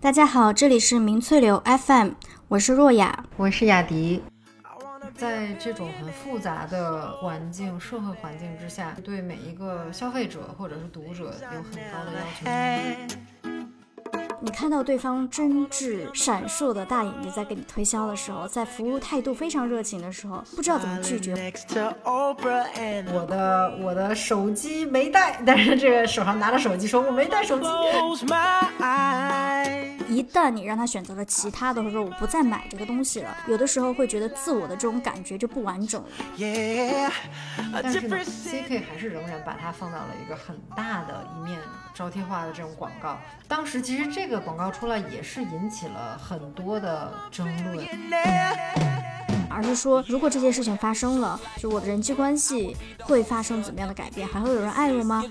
大家好，这里是明翠流 FM，我是若雅，我是雅迪。在这种很复杂的环境、社会环境之下，对每一个消费者或者是读者有很高的要求。你看到对方真挚闪烁的大眼睛在给你推销的时候，在服务态度非常热情的时候，不知道怎么拒绝。我的我的手机没带，但是这个手上拿着手机说我没带手机。一旦你让他选择了其他的，或者说我不再买这个东西了，有的时候会觉得自我的这种感觉就不完整了。但是呢，CK 还是仍然把它放到了一个很大的一面招贴画的这种广告。当时其实这个广告出来也是引起了很多的争论。而是说，如果这件事情发生了，就我的人际关系会发生怎么样的改变？还会有人爱我吗？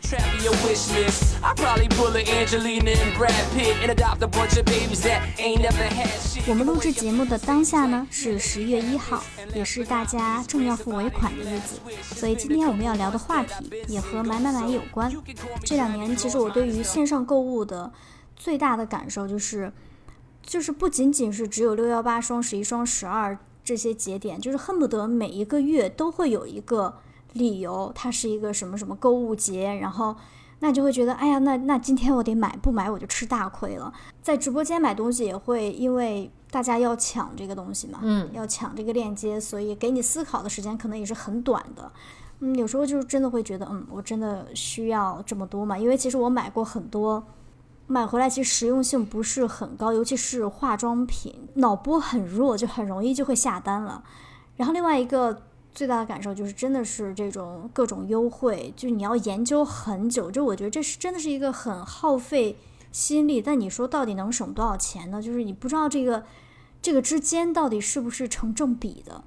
我们录制节目的当下呢，是十月一号，也是大家正要付尾款的日子，所以今天我们要聊的话题也和买买买有关。这两年，其实我对于线上购物的最大的感受就是，就是不仅仅是只有六幺八、双十一、双十二。这些节点就是恨不得每一个月都会有一个理由，它是一个什么什么购物节，然后那就会觉得，哎呀，那那今天我得买，不买我就吃大亏了。在直播间买东西也会因为大家要抢这个东西嘛，嗯，要抢这个链接，所以给你思考的时间可能也是很短的。嗯，有时候就真的会觉得，嗯，我真的需要这么多嘛？因为其实我买过很多。买回来其实实用性不是很高，尤其是化妆品，脑波很弱，就很容易就会下单了。然后另外一个最大的感受就是，真的是这种各种优惠，就你要研究很久。就我觉得这是真的是一个很耗费心力。但你说到底能省多少钱呢？就是你不知道这个这个之间到底是不是成正比的。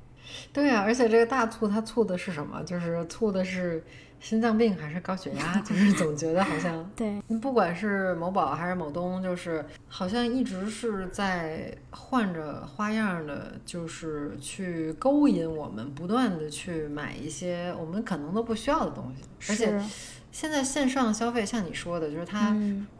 对啊，而且这个大促它促的是什么？就是促的是。心脏病还是高血压，就是 总觉得好像对，不管是某宝还是某东，就是好像一直是在换着花样的，就是去勾引我们，不断的去买一些我们可能都不需要的东西。而且现在线上消费，像你说的，就是它，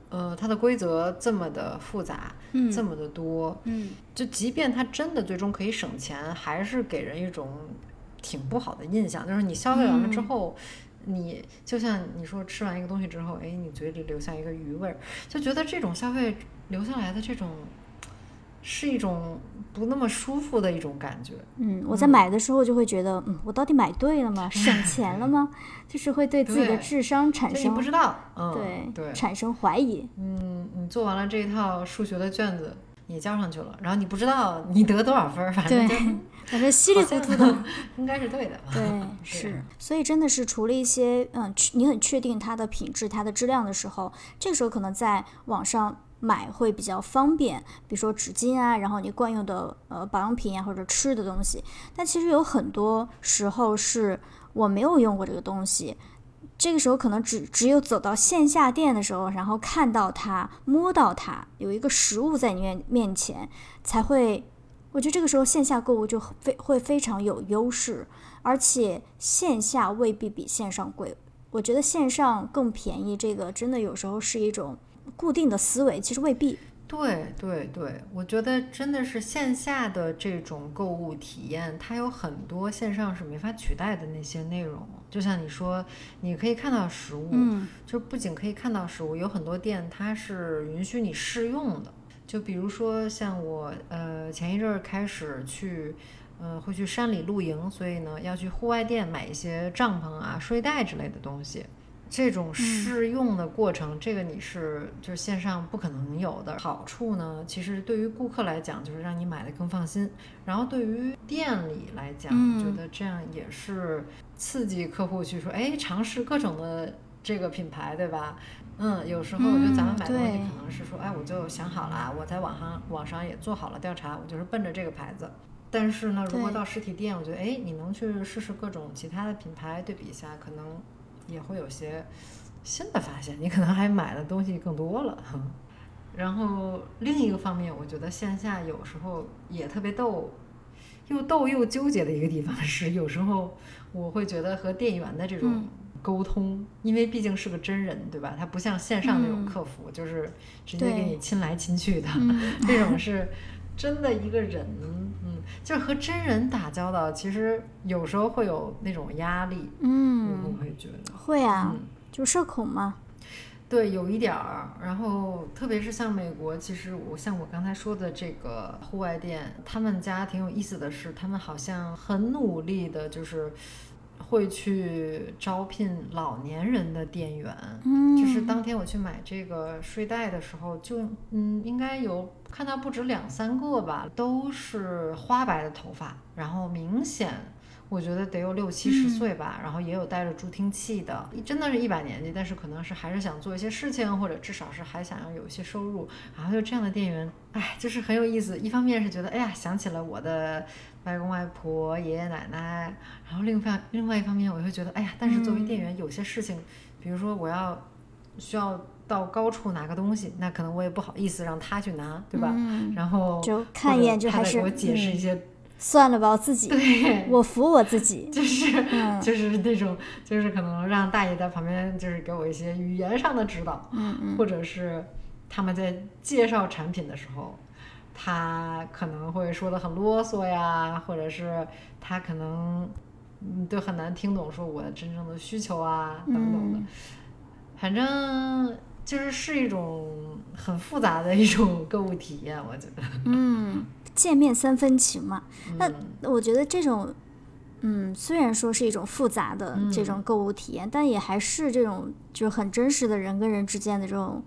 呃，它的规则这么的复杂，嗯这么的多，嗯，就即便它真的最终可以省钱，还是给人一种挺不好的印象，就是你消费完了之后。你就像你说吃完一个东西之后，哎，你嘴里留下一个余味儿，就觉得这种消费留下来的这种是一种不那么舒服的一种感觉。嗯，我在买的时候就会觉得，嗯，我到底买对了吗？省钱了吗？就是会对自己的智商产生不知道，嗯，对对，产生怀疑。嗯，你做完了这一套数学的卷子。也交上去了，然后你不知道你得多少分，反正反正稀里糊涂的，应该是对的。对，是，所以真的是除了一些嗯，你很确定它的品质、它的质量的时候，这个时候可能在网上买会比较方便，比如说纸巾啊，然后你惯用的呃保养品啊或者吃的东西。但其实有很多时候是我没有用过这个东西。这个时候可能只只有走到线下店的时候，然后看到它、摸到它，有一个实物在你面面前，才会。我觉得这个时候线下购物就非会非常有优势，而且线下未必比线上贵。我觉得线上更便宜，这个真的有时候是一种固定的思维，其实未必。对对对，我觉得真的是线下的这种购物体验，它有很多线上是没法取代的那些内容。就像你说，你可以看到实物，嗯，就不仅可以看到实物，有很多店它是允许你试用的。就比如说像我，呃，前一阵儿开始去，呃，会去山里露营，所以呢要去户外店买一些帐篷啊、睡袋之类的东西。这种试用的过程，这个你是就是线上不可能有的。好处呢，其实对于顾客来讲，就是让你买的更放心。然后对于店里来讲，觉得这样也是刺激客户去说，哎，尝试各种的这个品牌，对吧？嗯，有时候我觉得咱们买东西可能是说，哎，我就想好了，我在网上网上也做好了调查，我就是奔着这个牌子。但是呢，如果到实体店，我觉得，哎，你能去试试各种其他的品牌，对比一下，可能。也会有些新的发现，你可能还买的东西更多了。然后另一个方面，我觉得线下有时候也特别逗，又逗又纠结的一个地方是，有时候我会觉得和店员的这种沟通，因为毕竟是个真人，对吧？他不像线上那种客服，就是直接给你亲来亲去的，这种是真的一个人，嗯，就是和真人打交道，其实有时候会有那种压力，嗯，我会觉得会啊，就社恐嘛。对，有一点儿。然后，特别是像美国，其实我像我刚才说的这个户外店，他们家挺有意思的是，他们好像很努力的，就是会去招聘老年人的店员。嗯，就是当天我去买这个睡袋的时候，就嗯，应该有看到不止两三个吧，都是花白的头发，然后明显。我觉得得有六七十岁吧，然后也有带着助听器的，真的是一把年纪，但是可能是还是想做一些事情，或者至少是还想要有一些收入。然后就这样的店员，哎，就是很有意思。一方面是觉得，哎呀，想起了我的外公外婆、爷爷奶奶。然后另外另外一方面，我会觉得，哎呀，但是作为店员，有些事情，比如说我要需要到高处拿个东西，那可能我也不好意思让他去拿，对吧？然后就看一眼就还是给我解释一些。算了吧，我自己，我服我自己，就是就是那种，就是可能让大爷在旁边，就是给我一些语言上的指导，嗯嗯，或者是他们在介绍产品的时候，他可能会说的很啰嗦呀，或者是他可能嗯都很难听懂说我的真正的需求啊等等的，反正就是是一种很复杂的一种购物体验，我觉得，嗯。见面三分情嘛，那我觉得这种，嗯，虽然说是一种复杂的这种购物体验，但也还是这种就是很真实的人跟人之间的这种，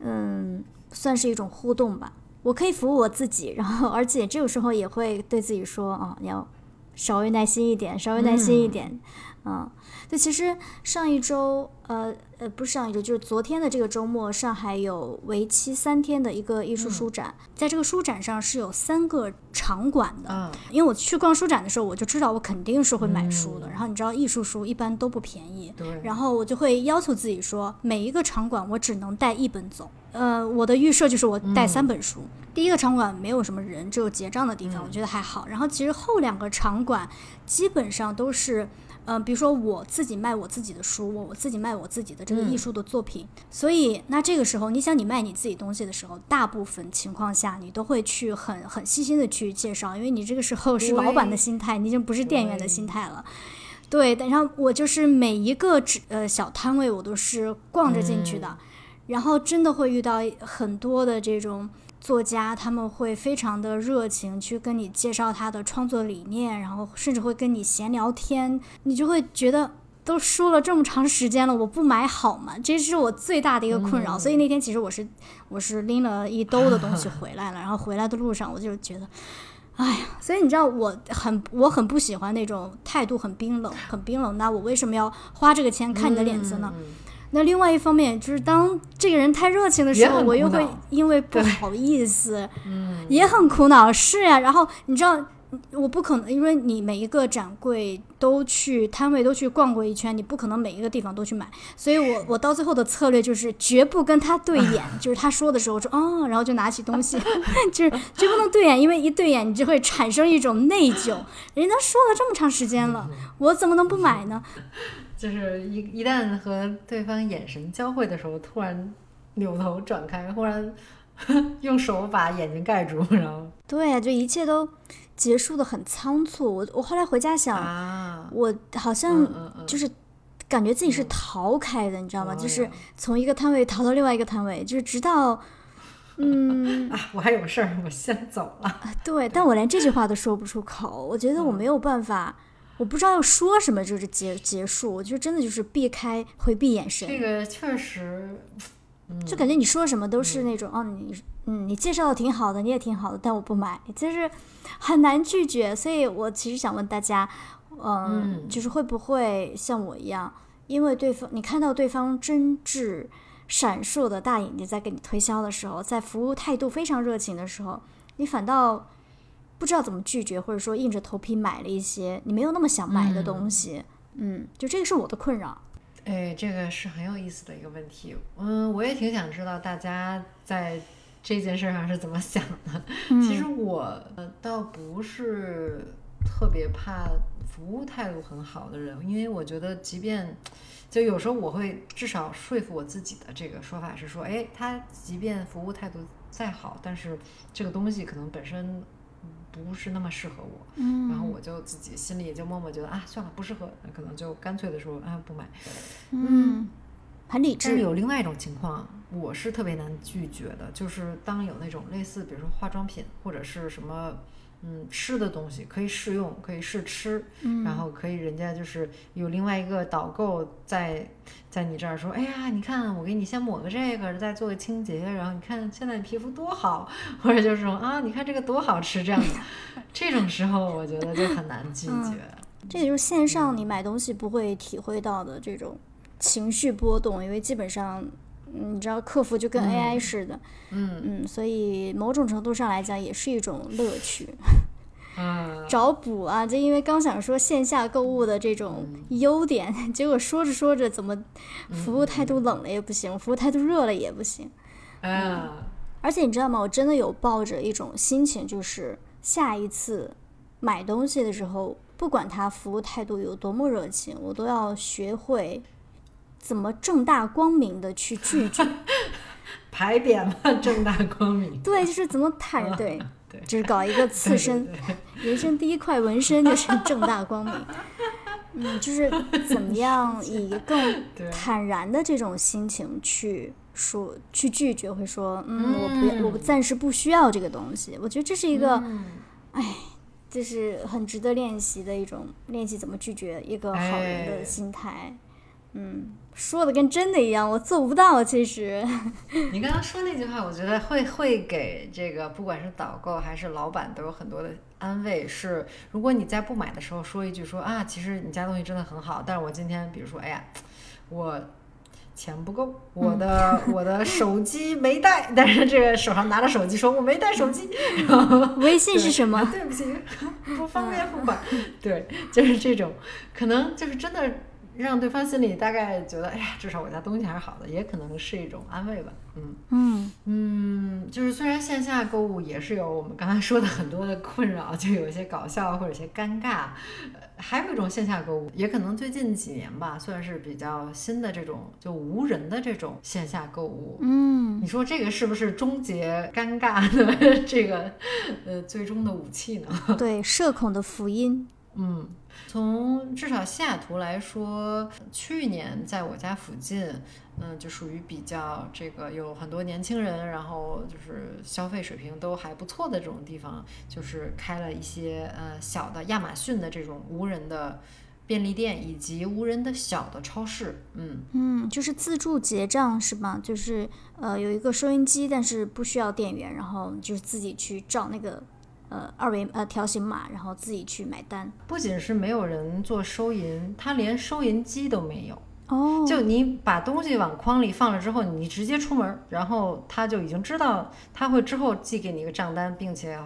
嗯，算是一种互动吧。我可以服务我自己，然后而且这个时候也会对自己说啊，你要稍微耐心一点，稍微耐心一点，嗯。对，其实上一周，呃呃，不是上一周，就是昨天的这个周末，上海有为期三天的一个艺术书展，在这个书展上是有三个场馆的。因为我去逛书展的时候，我就知道我肯定是会买书的。然后你知道，艺术书一般都不便宜。对。然后我就会要求自己说，每一个场馆我只能带一本走。呃，我的预设就是我带三本书。第一个场馆没有什么人，只有结账的地方，我觉得还好。然后其实后两个场馆基本上都是。嗯，比如说我自己卖我自己的书，我我自己卖我自己的这个艺术的作品，所以那这个时候，你想你卖你自己东西的时候，大部分情况下你都会去很很细心的去介绍，因为你这个时候是老板的心态，你已经不是店员的心态了。对，然后我就是每一个只呃小摊位我都是逛着进去的，然后真的会遇到很多的这种。作家他们会非常的热情，去跟你介绍他的创作理念，然后甚至会跟你闲聊天，你就会觉得都说了这么长时间了，我不买好吗？这是我最大的一个困扰。所以那天其实我是我是拎了一兜的东西回来了，然后回来的路上我就觉得，哎呀，所以你知道我很我很不喜欢那种态度很冰冷、很冰冷。那我为什么要花这个钱看你的脸色呢？那另外一方面就是，当这个人太热情的时候，我又会因为不好意思，嗯，也很苦恼。是呀，然后你知道，我不可能，因为你每一个展柜都去摊位都去逛过一圈，你不可能每一个地方都去买。所以我我到最后的策略就是绝不跟他对眼，就是他说的时候说哦，然后就拿起东西，就是 绝不能对眼，因为一对眼你就会产生一种内疚。人家说了这么长时间了，我怎么能不买呢？就是一一旦和对方眼神交汇的时候，突然扭头转开，忽然 用手把眼睛盖住，然后对呀，就一切都结束的很仓促。我我后来回家想，我好像就是感觉自己是逃开的，你知道吗？就是从一个摊位逃到另外一个摊位，就是直到 嗯啊，我还有事儿，我先走了。对，但我连这句话都说不出口，我觉得我没有办法。我不知道要说什么，就是结结束。我觉得真的就是避开、回避眼神。这个确实，就感觉你说什么都是那种，哦，你嗯，你介绍的挺好的，你也挺好的，但我不买，就是很难拒绝。所以我其实想问大家，嗯，就是会不会像我一样，因为对方你看到对方真挚、闪烁的大眼睛在给你推销的时候，在服务态度非常热情的时候，你反倒。不知道怎么拒绝，或者说硬着头皮买了一些你没有那么想买的东西，嗯，就这个是我的困扰。哎，这个是很有意思的一个问题，嗯，我也挺想知道大家在这件事上是怎么想的。其实我倒不是特别怕服务态度很好的人，因为我觉得即便。就有时候我会至少说服我自己的这个说法是说，哎，他即便服务态度再好，但是这个东西可能本身不是那么适合我，嗯，然后我就自己心里也就默默觉得啊，算了，不适合，那可能就干脆的说啊不买，嗯，很理智。但是有另外一种情况，我是特别难拒绝的，就是当有那种类似，比如说化妆品或者是什么。嗯，吃的东西可以试用，可以试吃，然后可以人家就是有另外一个导购在在你这儿说，哎呀，你看我给你先抹个这个，再做个清洁，然后你看现在皮肤多好，或者就是说啊，你看这个多好吃，这样的，这种时候我觉得就很难拒绝。这也就是线上你买东西不会体会到的这种情绪波动，因为基本上。你知道，客服就跟 AI 似的，嗯嗯，所以某种程度上来讲，也是一种乐趣，嗯，找补啊！就因为刚想说线下购物的这种优点，结果说着说着，怎么服务态度冷了也不行，服务态度热了也不行，嗯，而且你知道吗？我真的有抱着一种心情，就是下一次买东西的时候，不管他服务态度有多么热情，我都要学会。怎么正大光明的去拒绝？牌匾嘛，正大光明。对，就是怎么坦对，对，就是搞一个刺身，人生第一块纹身就是正大光明。嗯，就是怎么样以更坦然的这种心情去说，去拒绝，会说，嗯，我不要，我暂时不需要这个东西。我觉得这是一个，哎，就是很值得练习的一种练习，怎么拒绝一个好人的心态。嗯。说的跟真的一样，我做不到。其实，你刚刚说那句话，我觉得会会给这个不管是导购还是老板都有很多的安慰。是，如果你在不买的时候说一句说啊，其实你家东西真的很好，但是我今天比如说，哎呀，我钱不够，我的我的手机没带，但是这个手上拿着手机说我没带手机，然后微信是什么？对不起，不方便付款。对，就是这种，可能就是真的。让对方心里大概觉得，哎呀，至少我家东西还是好的，也可能是一种安慰吧。嗯嗯嗯，就是虽然线下购物也是有我们刚才说的很多的困扰，就有一些搞笑或者一些尴尬，呃，还有一种线下购物，也可能最近几年吧，算是比较新的这种就无人的这种线下购物。嗯，你说这个是不是终结尴尬的 这个呃最终的武器呢？对，社恐的福音。嗯。从至少西雅图来说，去年在我家附近，嗯，就属于比较这个有很多年轻人，然后就是消费水平都还不错的这种地方，就是开了一些呃小的亚马逊的这种无人的便利店，以及无人的小的超市。嗯嗯，就是自助结账是吗？就是呃有一个收银机，但是不需要店员，然后就是自己去照那个。呃，二维呃条形码，然后自己去买单。不仅是没有人做收银，他连收银机都没有。哦，就你把东西往筐里放了之后，你直接出门，然后他就已经知道，他会之后寄给你一个账单，并且，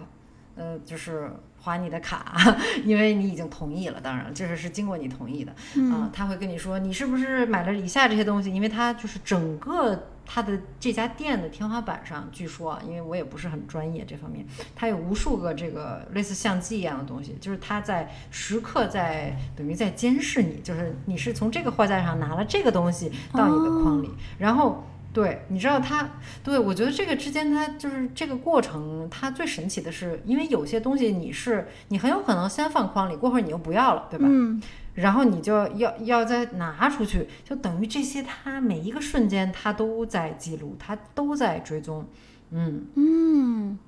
呃，就是划你的卡，因为你已经同意了。当然，这是是经过你同意的。嗯，他会跟你说，你是不是买了以下这些东西？因为他就是整个。他的这家店的天花板上，据说啊，因为我也不是很专业这方面，它有无数个这个类似相机一样的东西，就是他在时刻在等于在监视你，就是你是从这个货架上拿了这个东西到你的筐里，然后对，你知道他，对我觉得这个之间它就是这个过程，它最神奇的是，因为有些东西你是你很有可能先放筐里，过会儿你又不要了，对吧？嗯。然后你就要要再拿出去，就等于这些，它每一个瞬间它都在记录，它都在追踪，嗯嗯，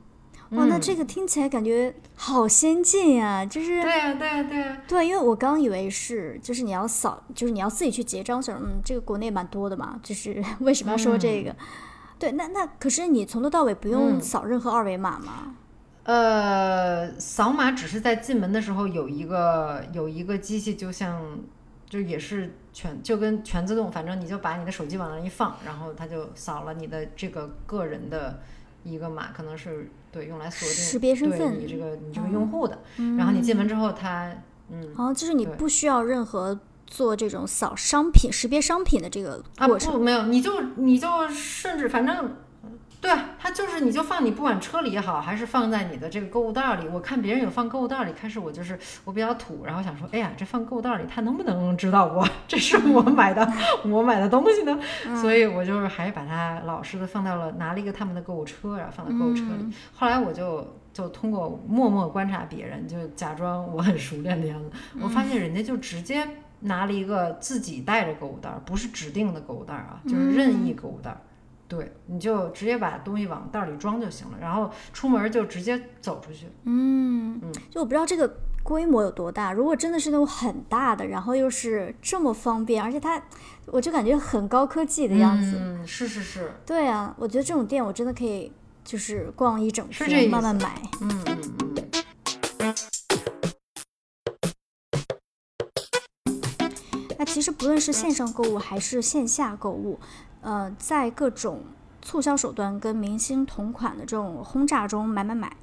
哇，那这个听起来感觉好先进呀，就是对呀对呀对呀，对，因为我刚以为是就是你要扫，就是你要自己去结账，想嗯，这个国内蛮多的嘛，就是 为什么要说这个？对，那那可是你从头到尾不用扫任何二维码吗？呃，扫码只是在进门的时候有一个有一个机器，就像就也是全就跟全自动，反正你就把你的手机往那一放，然后它就扫了你的这个个人的一个码，可能是对用来锁定识别身份你这个你这个用户的。然后你进门之后，它嗯，哦，就是你不需要任何做这种扫商品识别商品的这个过程啊，不没有，你就你就甚至反正。对，它就是你就放你不管车里也好，还是放在你的这个购物袋里。我看别人有放购物袋里，开始我就是我比较土，然后想说，哎呀，这放购物袋里，他能不能知道我这是我买的我买的东西呢？所以我就是还是把它老实的放到了拿了一个他们的购物车，然后放在购物车里。后来我就就通过默默观察别人，就假装我很熟练的样子，我发现人家就直接拿了一个自己带着购物袋，不是指定的购物袋啊，就是任意购物袋。对，你就直接把东西往袋里装就行了，然后出门就直接走出去。嗯嗯，就我不知道这个规模有多大。如果真的是那种很大的，然后又是这么方便，而且它，我就感觉很高科技的样子。嗯，是是是。对啊，我觉得这种店我真的可以，就是逛一整天，慢慢买。嗯嗯嗯。其实不论是线上购物还是线下购物。呃，在各种促销手段跟明星同款的这种轰炸中买买买，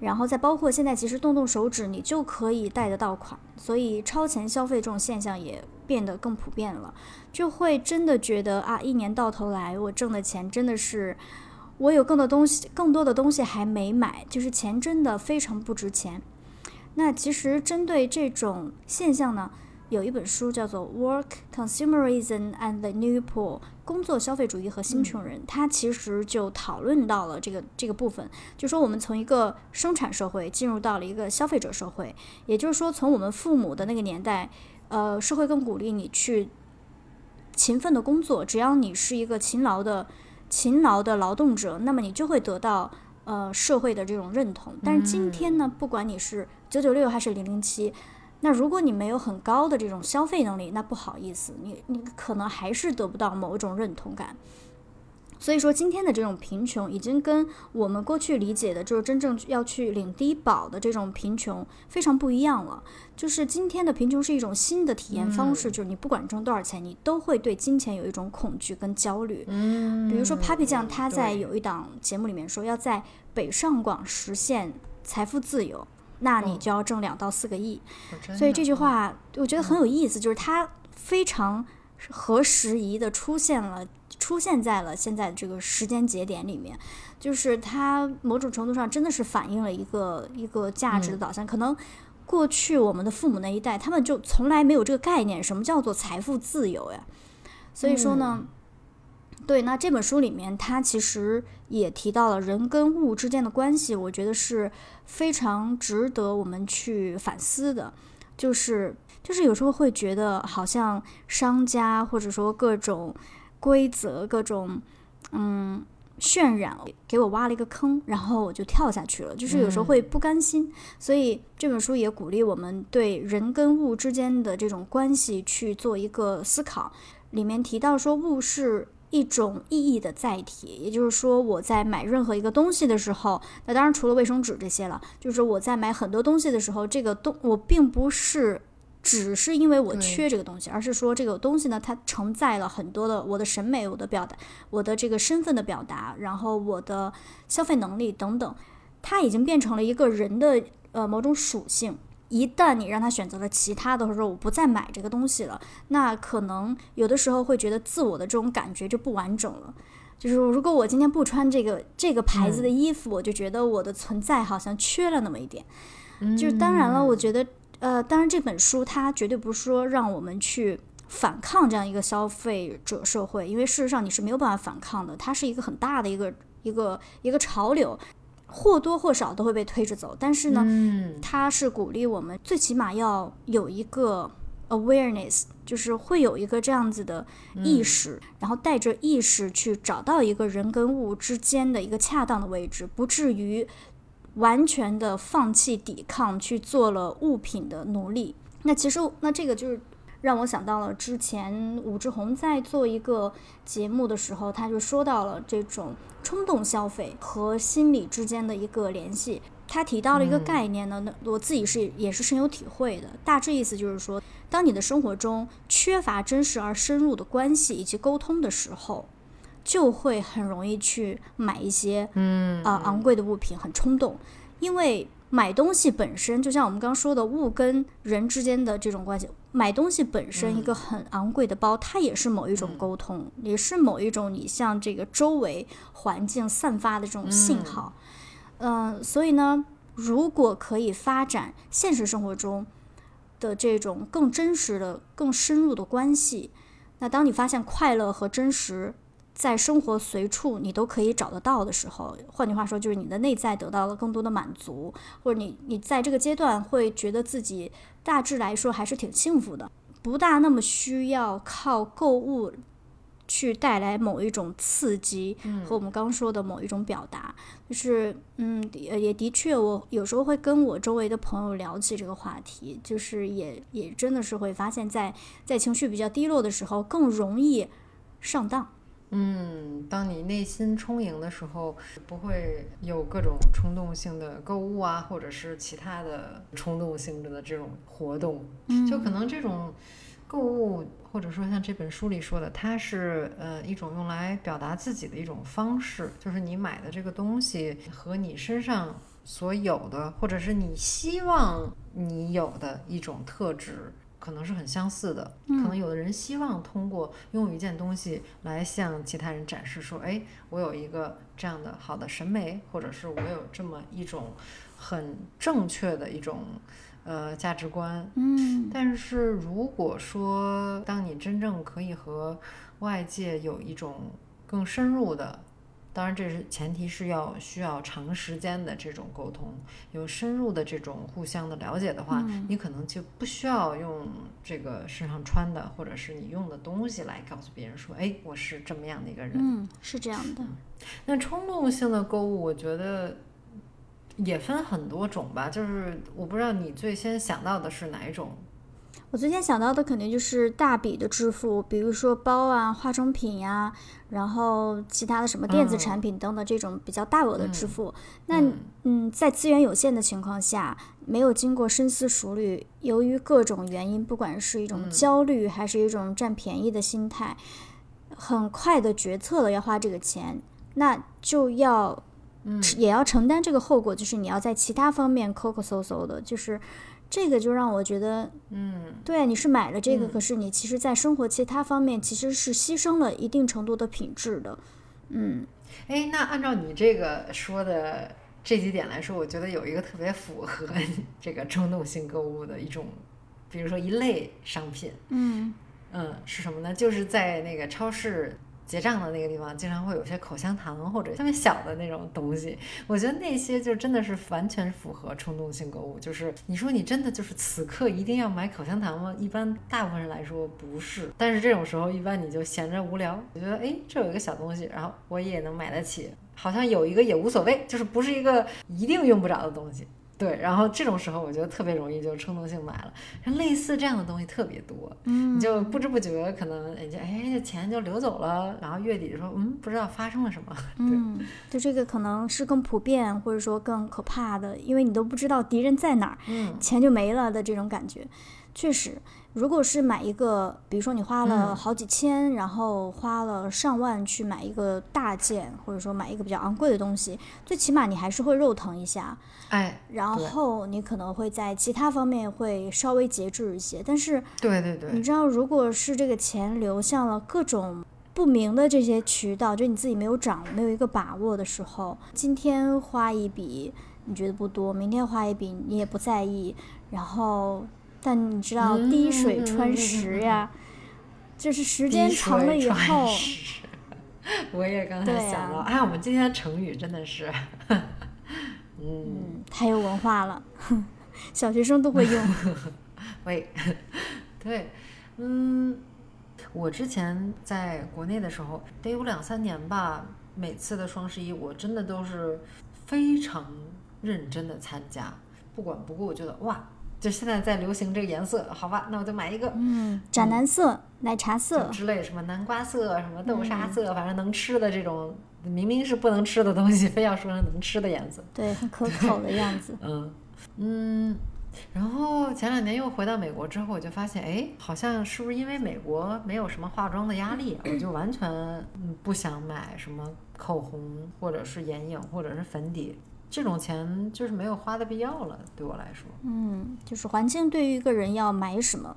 然后再包括现在其实动动手指你就可以贷得到款，所以超前消费这种现象也变得更普遍了，就会真的觉得啊，一年到头来我挣的钱真的是，我有更多东西，更多的东西还没买，就是钱真的非常不值钱。那其实针对这种现象呢？有一本书叫做《Work Consumerism and the New Poor》，工作消费主义和新穷人，它其实就讨论到了这个这个部分，就说我们从一个生产社会进入到了一个消费者社会，也就是说，从我们父母的那个年代，呃，社会更鼓励你去勤奋的工作，只要你是一个勤劳的勤劳的劳动者，那么你就会得到呃社会的这种认同。但是今天呢，不管你是九九六还是零零七。那如果你没有很高的这种消费能力，那不好意思，你你可能还是得不到某种认同感。所以说，今天的这种贫穷已经跟我们过去理解的，就是真正要去领低保的这种贫穷非常不一样了。就是今天的贫穷是一种新的体验方式，就是你不管挣多少钱，你都会对金钱有一种恐惧跟焦虑。嗯，比如说 Papi 酱他在有一档节目里面说，要在北上广实现财富自由。那你就要挣两到四个亿，所以这句话我觉得很有意思，就是它非常合时宜的出现了，出现在了现在这个时间节点里面，就是它某种程度上真的是反映了一个一个价值的导向。可能过去我们的父母那一代，他们就从来没有这个概念，什么叫做财富自由呀？所以说呢。对，那这本书里面，它其实也提到了人跟物之间的关系，我觉得是非常值得我们去反思的。就是，就是有时候会觉得，好像商家或者说各种规则、各种嗯渲染，给我挖了一个坑，然后我就跳下去了。就是有时候会不甘心，所以这本书也鼓励我们对人跟物之间的这种关系去做一个思考。里面提到说，物是。一种意义的载体，也就是说，我在买任何一个东西的时候，那当然除了卫生纸这些了，就是我在买很多东西的时候，这个东我并不是只是因为我缺这个东西，而是说这个东西呢，它承载了很多的我的审美、我的表达、我的这个身份的表达，然后我的消费能力等等，它已经变成了一个人的呃某种属性。一旦你让他选择了其他的，或者说我不再买这个东西了，那可能有的时候会觉得自我的这种感觉就不完整了。就是如果我今天不穿这个这个牌子的衣服，我就觉得我的存在好像缺了那么一点。就是当然了，我觉得呃，当然这本书它绝对不是说让我们去反抗这样一个消费者社会，因为事实上你是没有办法反抗的，它是一个很大的一个一个一个潮流。或多或少都会被推着走，但是呢，他是鼓励我们最起码要有一个 awareness，就是会有一个这样子的意识，然后带着意识去找到一个人跟物之间的一个恰当的位置，不至于完全的放弃抵抗，去做了物品的奴隶。那其实，那这个就是让我想到了之前武志红在做一个节目的时候，他就说到了这种。冲动消费和心理之间的一个联系，他提到了一个概念呢，那我自己是也是深有体会的。大致意思就是说，当你的生活中缺乏真实而深入的关系以及沟通的时候，就会很容易去买一些嗯啊昂贵的物品，很冲动，因为买东西本身，就像我们刚说的物跟人之间的这种关系，买东西本身一个很昂贵的包，它也是某一种沟通，也是某一种你向这个周围环境散发的这种信号。嗯，所以呢，如果可以发展现实生活中的这种更真实的、更深入的关系，那当你发现快乐和真实。在生活随处你都可以找得到的时候，换句话说，就是你的内在得到了更多的满足，或者你你在这个阶段会觉得自己大致来说还是挺幸福的，不大那么需要靠购物去带来某一种刺激和我们刚说的某一种表达。就是嗯，也的确，我有时候会跟我周围的朋友聊起这个话题，就是也也真的是会发现，在在情绪比较低落的时候，更容易上当。嗯，当你内心充盈的时候，不会有各种冲动性的购物啊，或者是其他的冲动性质的这种活动。就可能这种购物，或者说像这本书里说的，它是呃一种用来表达自己的一种方式，就是你买的这个东西和你身上所有的，或者是你希望你有的一种特质。可能是很相似的，可能有的人希望通过拥有一件东西来向其他人展示说，哎，我有一个这样的好的审美，或者是我有这么一种很正确的一种呃价值观。嗯，但是如果说当你真正可以和外界有一种更深入的。当然，这是前提是要需要长时间的这种沟通，有深入的这种互相的了解的话，你可能就不需要用这个身上穿的或者是你用的东西来告诉别人说，哎，我是这么样的一个人。嗯，是这样的。那冲动性的购物，我觉得也分很多种吧，就是我不知道你最先想到的是哪一种。我最先想到的肯定就是大笔的支付，比如说包啊、化妆品呀，然后其他的什么电子产品等等这种比较大额的支付。那嗯，在资源有限的情况下，没有经过深思熟虑，由于各种原因，不管是一种焦虑还是一种占便宜的心态，很快的决策了要花这个钱，那就要也要承担这个后果，就是你要在其他方面抠抠搜搜的，就是。这个就让我觉得，嗯，对，你是买了这个，可是你其实，在生活其他方面其实是牺牲了一定程度的品质的，嗯，哎，那按照你这个说的这几点来说，我觉得有一个特别符合这个冲动性购物的一种，比如说一类商品，嗯嗯，是什么呢？就是在那个超市。结账的那个地方经常会有些口香糖或者特别小的那种东西，我觉得那些就真的是完全符合冲动性购物。就是你说你真的就是此刻一定要买口香糖吗？一般大部分人来说不是，但是这种时候一般你就闲着无聊，我觉得哎这有一个小东西，然后我也能买得起，好像有一个也无所谓，就是不是一个一定用不着的东西。对，然后这种时候我觉得特别容易就冲动性买了，像类似这样的东西特别多，嗯，你就不知不觉可能人家哎这钱就流走了，然后月底说嗯不知道发生了什么，嗯，就这个可能是更普遍或者说更可怕的，因为你都不知道敌人在哪儿，嗯，钱就没了的这种感觉，确实。如果是买一个，比如说你花了好几千，然后花了上万去买一个大件，或者说买一个比较昂贵的东西，最起码你还是会肉疼一下，哎，然后你可能会在其他方面会稍微节制一些。但是，对对对，你知道，如果是这个钱流向了各种不明的这些渠道，就你自己没有掌没有一个把握的时候，今天花一笔你觉得不多，明天花一笔你也不在意，然后。但你知道滴水穿石呀，就是时间长了以后，我也刚才想到，哎，我们今天的成语真的是，嗯，太有文化了，小学生都会用。喂，对，嗯，我之前在国内的时候，得有两三年吧，每次的双十一，我真的都是非常认真的参加，不管不顾，我觉得哇。就现在在流行这个颜色，好吧，那我就买一个。嗯，斩男色、奶茶色之类，什么南瓜色、什么豆沙色，反正能吃的这种，明明是不能吃的东西，非要说成能吃的颜色。对，很可口的样子。嗯嗯，然后前两年又回到美国之后，我就发现，哎，好像是不是因为美国没有什么化妆的压力，我就完全不想买什么口红，或者是眼影，或者是粉底。这种钱就是没有花的必要了，对我来说。嗯，就是环境对于一个人要买什么，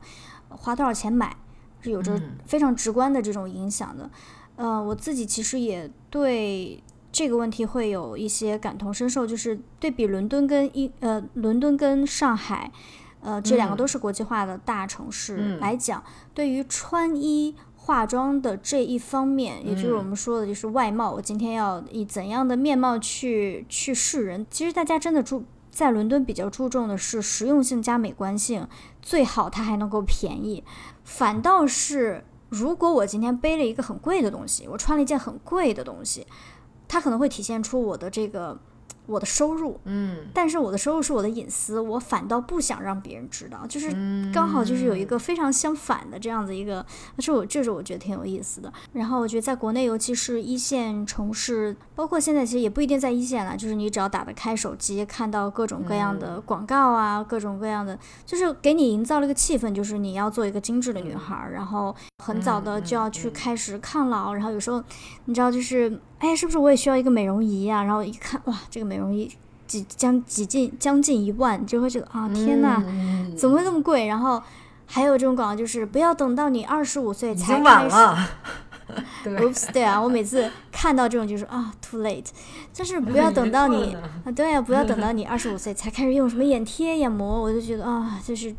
花多少钱买，是有着嗯非常直观的这种影响的。呃，我自己其实也对这个问题会有一些感同身受，就是对比伦敦跟一呃伦敦跟上海，呃这两个嗯都是国际化的大城市嗯来讲，对于穿衣。化妆的这一方面，也就是我嗯们说的，就是外貌。我今天要以怎样的面貌去去示人？其实大家真的注在伦敦比较注重的是实用性加美观性，最好它还能够便宜。反倒是如果我今天背了一个很贵的东西，我穿了一件很贵的东西，它可能会体现出我的这个我的收入，嗯。但是我的收入是我的隐私，我反倒不想让别人知道，就是嗯，刚好就是有一个非常相反的这样子一个，这我这是我觉得挺有意思的。然后我觉得在国内，尤其是一线城市，包括现在其实也不一定在一线了，就是你只要打得开手机，看到各种各样的广告啊，各种各样的，就是给你营造了一个气氛，就是你要做一个精致的女孩儿，然后很早的就要去开始抗老，然后有时候你知道就是，哎，是不是我也需要一个美容仪啊？然后一看，哇，这个美容仪几将几近将近一万，就会觉得啊，天呐！嗯怎么会那么贵？然后还有这种广告，就是不要等到你二十五岁已才经晚开始。了。对，Oops，对啊，我每次看到这种就是啊，too late，就是不要等到你 啊，对啊，不要等到你 二十五岁才开始用什么眼贴、眼膜，我就觉得啊，就是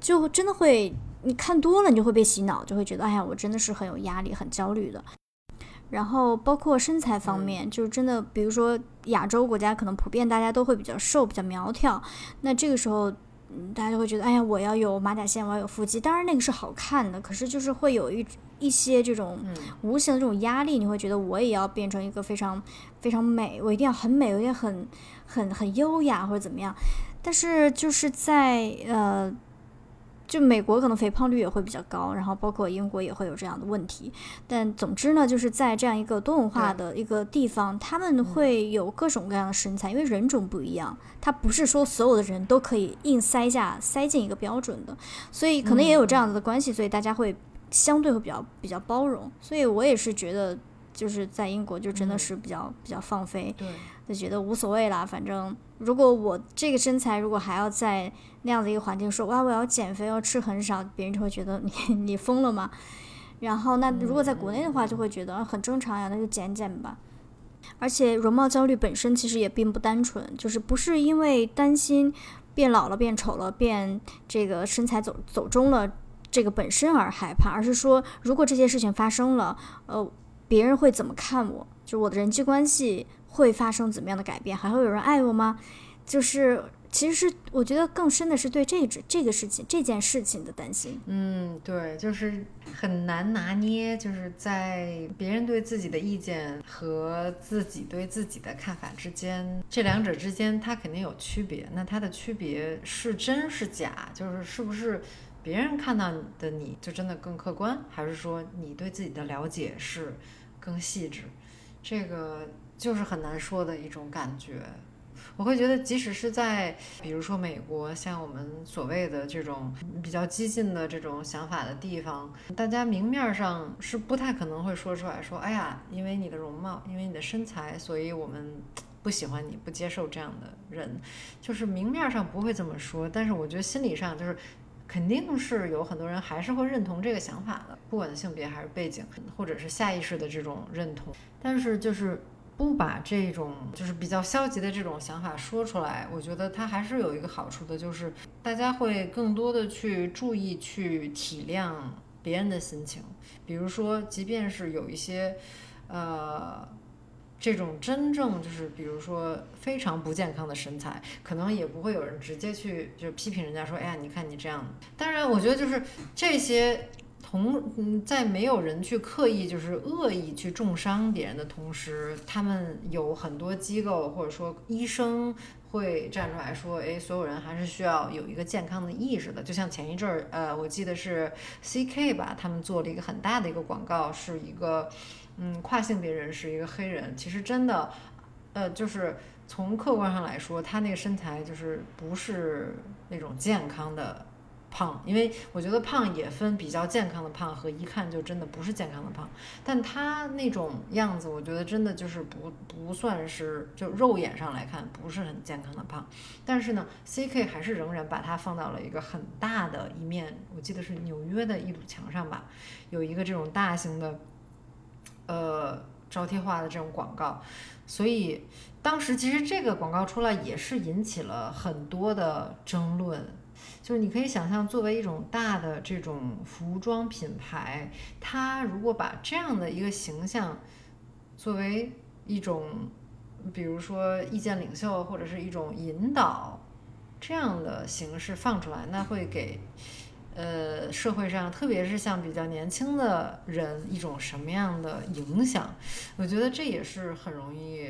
就真的会，你看多了，你就会被洗脑，就会觉得哎呀，我真的是很有压力、很焦虑的。然后包括身材方面，就是真的，比如说亚洲国家可能普遍大家都会比较瘦、比较苗条，那这个时候，嗯，大家就会觉得，哎呀，我要有马甲线，我要有腹肌。当然那个是好看的，可是就是会有一一些这种嗯无形的这种压力，你会觉得我也要变成一个非常非常美，我一定要很美，我一定要很很很优雅或者怎么样。但是就是在呃。就美国可能肥胖率也会比较高，然后包括英国也会有这样的问题。但总之呢，就是在这样一个多文化的一个地方，他们会有各种各样的身材，因为人种不一样，它不是说所有的人都可以硬塞下塞进一个标准的，所以可能也有这样子的关系，所以大家会相对会比较比较包容。所以我也是觉得，就是在英国就真的是比较、比较放飞，对，就觉得无所谓啦，反正如果我这个身材，如果还要在那样的一个环境说哇我要减肥，要吃很少，别人就会觉得你 你疯了吗？然后那如果在国内的话，就会觉得、很正常呀，那就减减吧。而且容貌焦虑本身其实也并不单纯，就是不是因为担心变老了、变丑了、变这个身材走走中了这个本身而害怕，而是说如果这些事情发生了，呃，别人会怎么看我？就我的人际关系会发生怎么样的改变？还会有人爱我吗？就是其实是我觉得更深的是对这只这个事情这件事情的担心。嗯，对，就是很难拿捏，就是在别人对自己的意见和自己对自己的看法之间，这两者之间它肯定有区别。那它的区别是真是假？就是是不是别人看到的你就真的更客观，还是说你对自己的了解是更细致？这个就是很难说的一种感觉。我会觉得，即使是在比如说美国，像我们所谓的这种比较激进的这种想法的地方，大家明面上是不太可能会说出来说，哎呀，因为你的容貌，因为你的身材，所以我们不喜欢你，不接受这样的人，就是明面上不会这么说，但是我觉得心理上就是。肯定是有很多人还是会认同这个想法的，不管性别还是背景，或者是下意识的这种认同。但是就是不把这种就是比较消极的这种想法说出来，我觉得它还是有一个好处的，就是大家会更多的去注意、去体谅别人的心情。比如说，即便是有一些，呃。这种真正就是，比如说非常不健康的身材，可能也不会有人直接去就批评人家说，哎呀，你看你这样。当然，我觉得就是这些同嗯，在没有人去刻意就是恶意去重伤别人的同时，他们有很多机构或者说医生会站出来说，哎，所有人还是需要有一个健康的意识的。就像前一阵儿，呃，我记得是 CK 吧，他们做了一个很大的一个广告，是一个嗯跨性别人是，一个黑人，其实真的，呃，就是从客观上来说，他那个身材就是不是那种健康的。胖，因为我觉得胖也分比较健康的胖和一看就真的不是健康的胖，但他那种样子，我觉得真的就是不不算是就肉眼上来看不是很健康的胖，但是呢，CK 还是仍然把它放到了一个很大的一面，我记得是纽约的一堵墙上吧，有一个这种大型的，呃，招贴画的这种广告，所以。当时其实这个广告出来也是引起了很多的争论，就是你可以想象，作为一种大的这种服装品牌，它如果把这样的一个形象作为一种，比如说意见领袖或者是一种引导这样的形式放出来，那会给呃社会上，特别是像比较年轻的人一种什么样的影响？我觉得这也是很容易。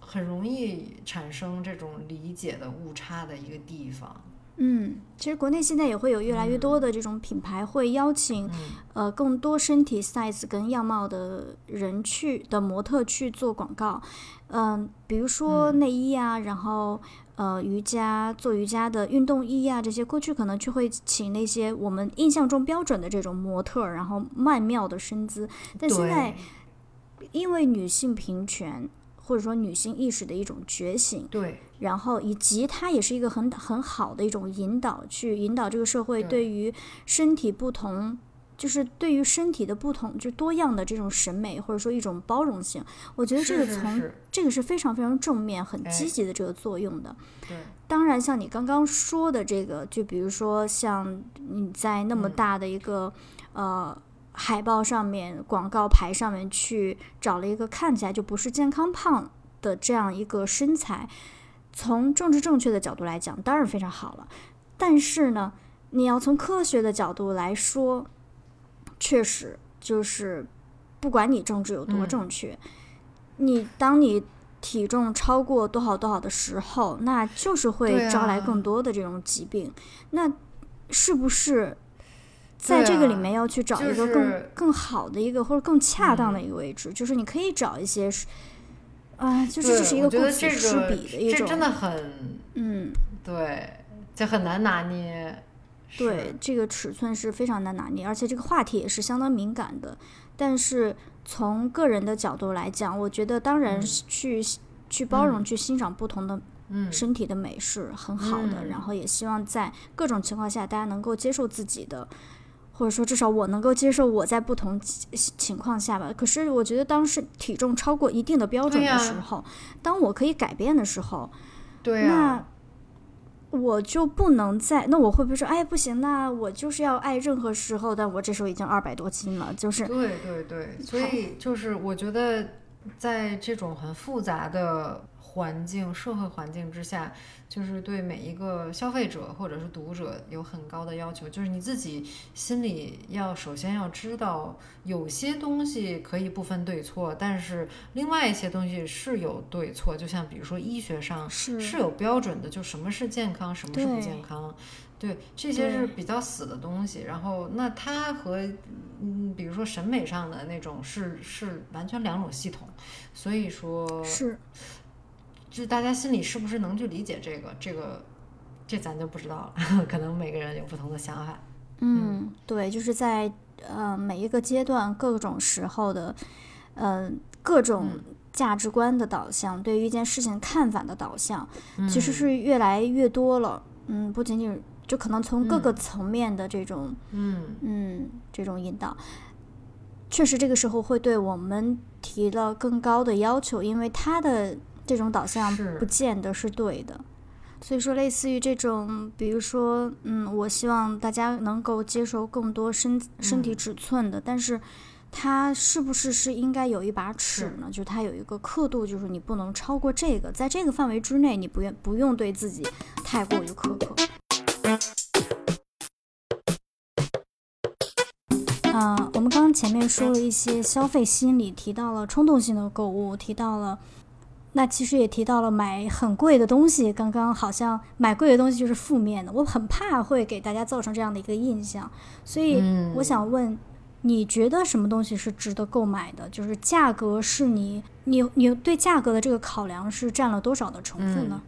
很容易产生这种理解的误差的一个地方。嗯，其实国内现在也会有越来越多的这种品牌会邀请，呃，更多身体 size 跟样貌的人去的模特去做广告。嗯，比如说内衣啊，然后呃瑜伽做瑜伽的运动衣啊，这些过去可能就会请那些我们印象中标准的这种模特，然后曼妙的身姿。但现在因为女性平权。或者说女性意识的一种觉醒，对，然后以及它也是一个很很好的一种引导，去引导这个社会对于身体不同，就是对于身体的不同，就多样的这种审美或者说一种包容性，我觉得这个从这个是非常非常正面、很积极的这个作用的。对，当然像你刚刚说的这个，就比如说像你在那么大的一个呃。海报上面、广告牌上面去找了一个看起来就不是健康胖的这样一个身材，从政治正确的角度来讲，当然非常好了。但是呢，你要从科学的角度来说，确实就是不管你政治有多正确，你当你体重超过多少多少的时候，那就是会招来更多的这种疾病。那是不是？在这个里面要去找一个更更好的一个或者更恰当的一个位置，就是你可以找一些，啊，就是这是一个顾此失彼的一种，这真的很，嗯，对，就很难拿捏。对，这个尺寸是非常难拿捏，而且这个话题也是相当敏感的。但是从个人的角度来讲，我觉得当然去去包容、去欣赏不同的身体的美是很好的，然后也希望在各种情况下大家能够接受自己的。或者说，至少我能够接受我在不同情况下吧。可是，我觉得当是体重超过一定的标准的时候，当我可以改变的时候，对那我就不能再。那我会不会说，哎，不行，那我就是要爱任何时候。但我这时候已经二百多斤了，就是对对对，所以就是我觉得，在这种很复杂的。环境、社会环境之下，就是对每一个消费者或者是读者有很高的要求。就是你自己心里要首先要知道，有些东西可以不分对错，但是另外一些东西是有对错。就像比如说医学上是是有标准的，就什么是健康，什么是不健康。对，这些是比较死的东西。然后那它和嗯，比如说审美上的那种是是完全两种系统。所以说是。就大家心里是不是能去理解这个？这个，这咱就不知道了。可能每个人有不同的想法。嗯，对，就是在呃每一个阶段、各种时候的，嗯，各种价值观的导向，对于一件事情看法的导向，其实是越来越多了。嗯，不仅仅就可能从各个层面的这种，嗯嗯，这种引导，确实这个时候会对我们提了更高的要求，因为他的。这种导向不见得是对的，所以说类似于这种，比如说，嗯，我希望大家能够接受更多身身体尺寸的，但是它是不是是应该有一把尺呢？就是它有一个刻度，就是你不能超过这个，在这个范围之内，你不愿不用对自己太过于苛刻。嗯，我们刚刚前面说了一些消费心理，提到了冲动性的购物，提到了。那其实也提到了买很贵的东西，刚刚好像买贵的东西就是负面的，我很怕会给大家造成这样的一个印象，所以我想问，你觉得什么东西是值得购买的？就是价格是你你你对价格的这个考量是占了多少的成分呢？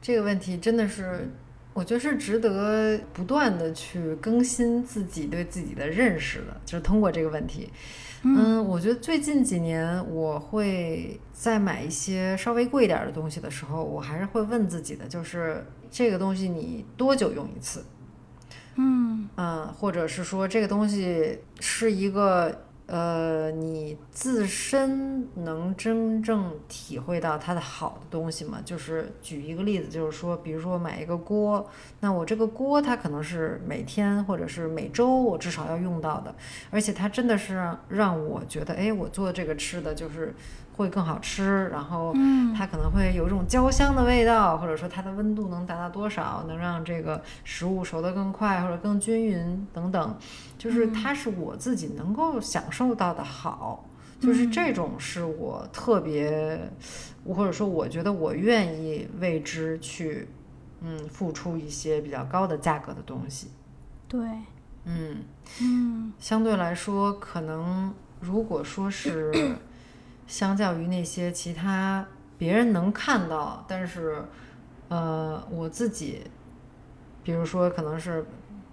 这个问题真的是我觉得是值得不断的去更新自己对自己的认识的，就是通过这个问题。嗯，我觉得最近几年我会在买一些稍微贵一点的东西的时候，我还是会问自己的，就是这个东西你多久用一次？嗯嗯，或者是说这个东西是一个。呃，你自身能真正体会到它的好的东西吗？就是举一个例子，就是说，比如说买一个锅，那我这个锅它可能是每天或者是每周我至少要用到的，而且它真的是让让我觉得，哎，我做这个吃的就是。会更好吃，然后它可能会有一种焦香的味道，或者说它的温度能达到多少，能让这个食物熟得更快或者更均匀等等，就是它是我自己能够享受到的好，就是这种是我特别，或者说我觉得我愿意为之去，嗯，付出一些比较高的价格的东西。对，嗯。嗯，相对来说，可能如果说是。相较于那些其他别人能看到，但是，呃，我自己，比如说可能是，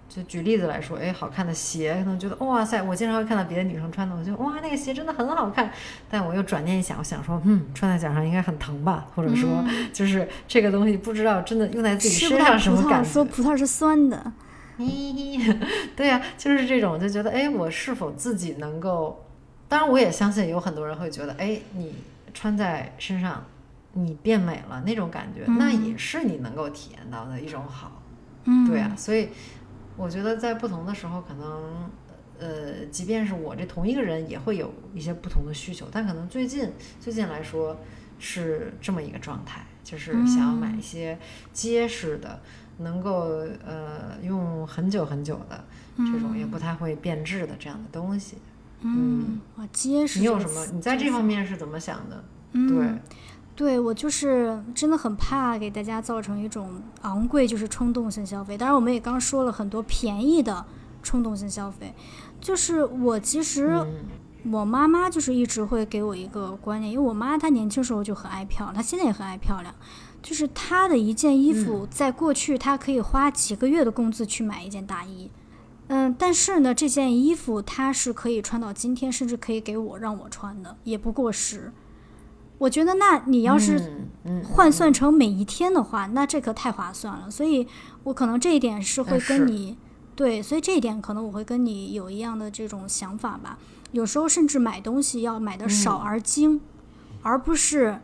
就举例子来说，哎，好看的鞋，可能觉得哇塞，我经常会看到别的女生穿的，我觉得哇，那个鞋真的很好看。但我又转念一想，我想说，嗯，穿在脚上应该很疼吧？或者说，就是这个东西不知道真的用在自己身上什么感觉？说葡萄是酸的，咦，对呀，就是这种，就觉得哎，我是否自己能够。当然，我也相信有很多人会觉得，哎，你穿在身上，你变美了那种感觉，那也是你能够体验到的一种好。嗯，对啊，所以我觉得在不同的时候，可能，呃，即便是我这同一个人，也会有一些不同的需求。但可能最近最近来说是这么一个状态，就是想要买一些结实的，能够呃用很久很久的这种，也不太会变质的这样的东西。嗯，哇，结实。你有什么？你在这方面是怎么想的？对，对我就是真的很怕给大家造成一种昂贵就是冲动性消费。当然，我们也刚说了很多便宜的冲动性消费。就是我其实我妈妈就是一直会给我一个观念，因为我妈她年轻时候就很爱漂亮，她现在也很爱漂亮。就是她的一件衣服，在过去她可以花几个月的工资去买一件大衣。嗯，但是呢，这件衣服它是可以穿到今天，甚至可以给我让我穿的，也不过时。我觉得，那你要是换算成每一天的话，那这可太划算了。所以我可能这一点是会跟你对，所以这一点可能我会跟你有一样的这种想法吧。有时候甚至买东西要买的少而精，而不是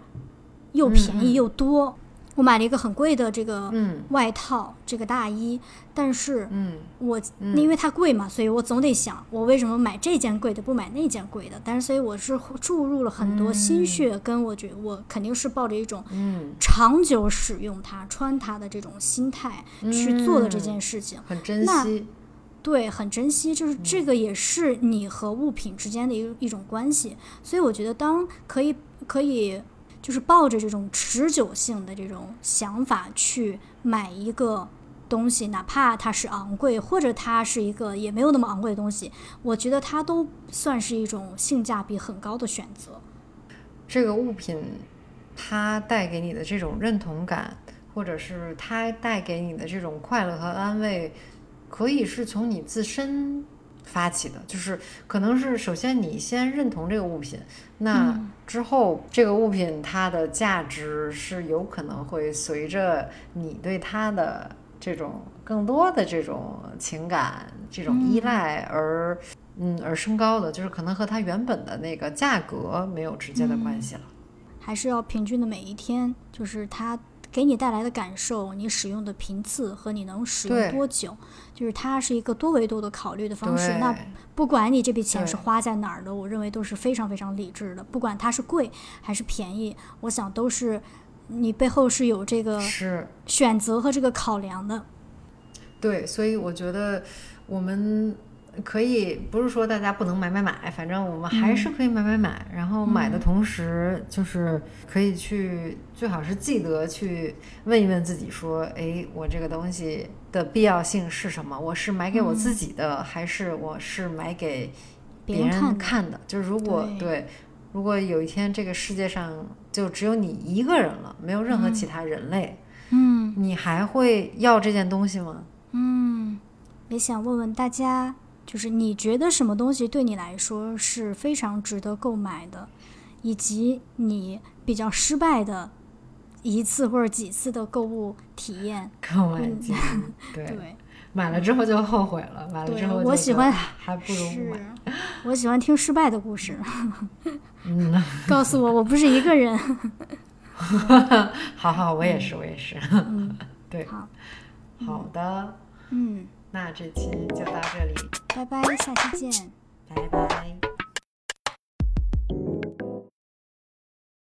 又便宜又多。我买了一个很贵的这个外套，这个大衣，但是我因为它贵嘛，所以我总得想，我为什么买这件贵的，不买那件贵的？但是所以我是注入了很多心血，跟我觉我肯定是抱着一种长久使用它、穿它的这种心态去做的这件事情，很珍惜。对，很珍惜，就是这个也是你和物品之间的一一种关系。所以我觉得，当可以可以。就是抱着这种持久性的这种想法去买一个东西，哪怕它是昂贵，或者它是一个也没有那么昂贵的东西，我觉得它都算是一种性价比很高的选择。这个物品它带给你的这种认同感，或者是它带给你的这种快乐和安慰，可以是从你自身。发起的就是，可能是首先你先认同这个物品，那之后这个物品它的价值是有可能会随着你对它的这种更多的这种情感、这种依赖而嗯而升高的，就是可能和它原本的那个价格没有直接的关系了，还是要平均的每一天，就是它。给你带来的感受，你使用的频次和你能使用多久，就是它是一个多维度的考虑的方式。那不管你这笔钱是花在哪儿的，我认为都是非常非常理智的。不管它是贵还是便宜，我想都是你背后是有这个选择和这个考量的。对，所以我觉得我们。可以不是说大家不能买买买，反正我们还是可以买买买。然后买的同时，就是可以去，最好是记得去问一问自己，说：哎，我这个东西的必要性是什么？我是买给我自己的，还是我是买给别人看的？就是如果对，如果有一天这个世界上就只有你一个人了，没有任何其他人类，嗯你还会要这件东西吗？嗯，也想问问大家，就是你觉得什么东西对你来说是非常值得购买的，以及你比较失败的一次或者几次的购物体验？购买对，对，买了之后就后悔了，买了之后我喜欢还不如不买。，我喜欢听失败的故事，嗯，告诉我我不是一个人。好好，我也是，我也是。嗯，对，好，好的，嗯，那这期就到这里，拜拜，下期见。拜拜。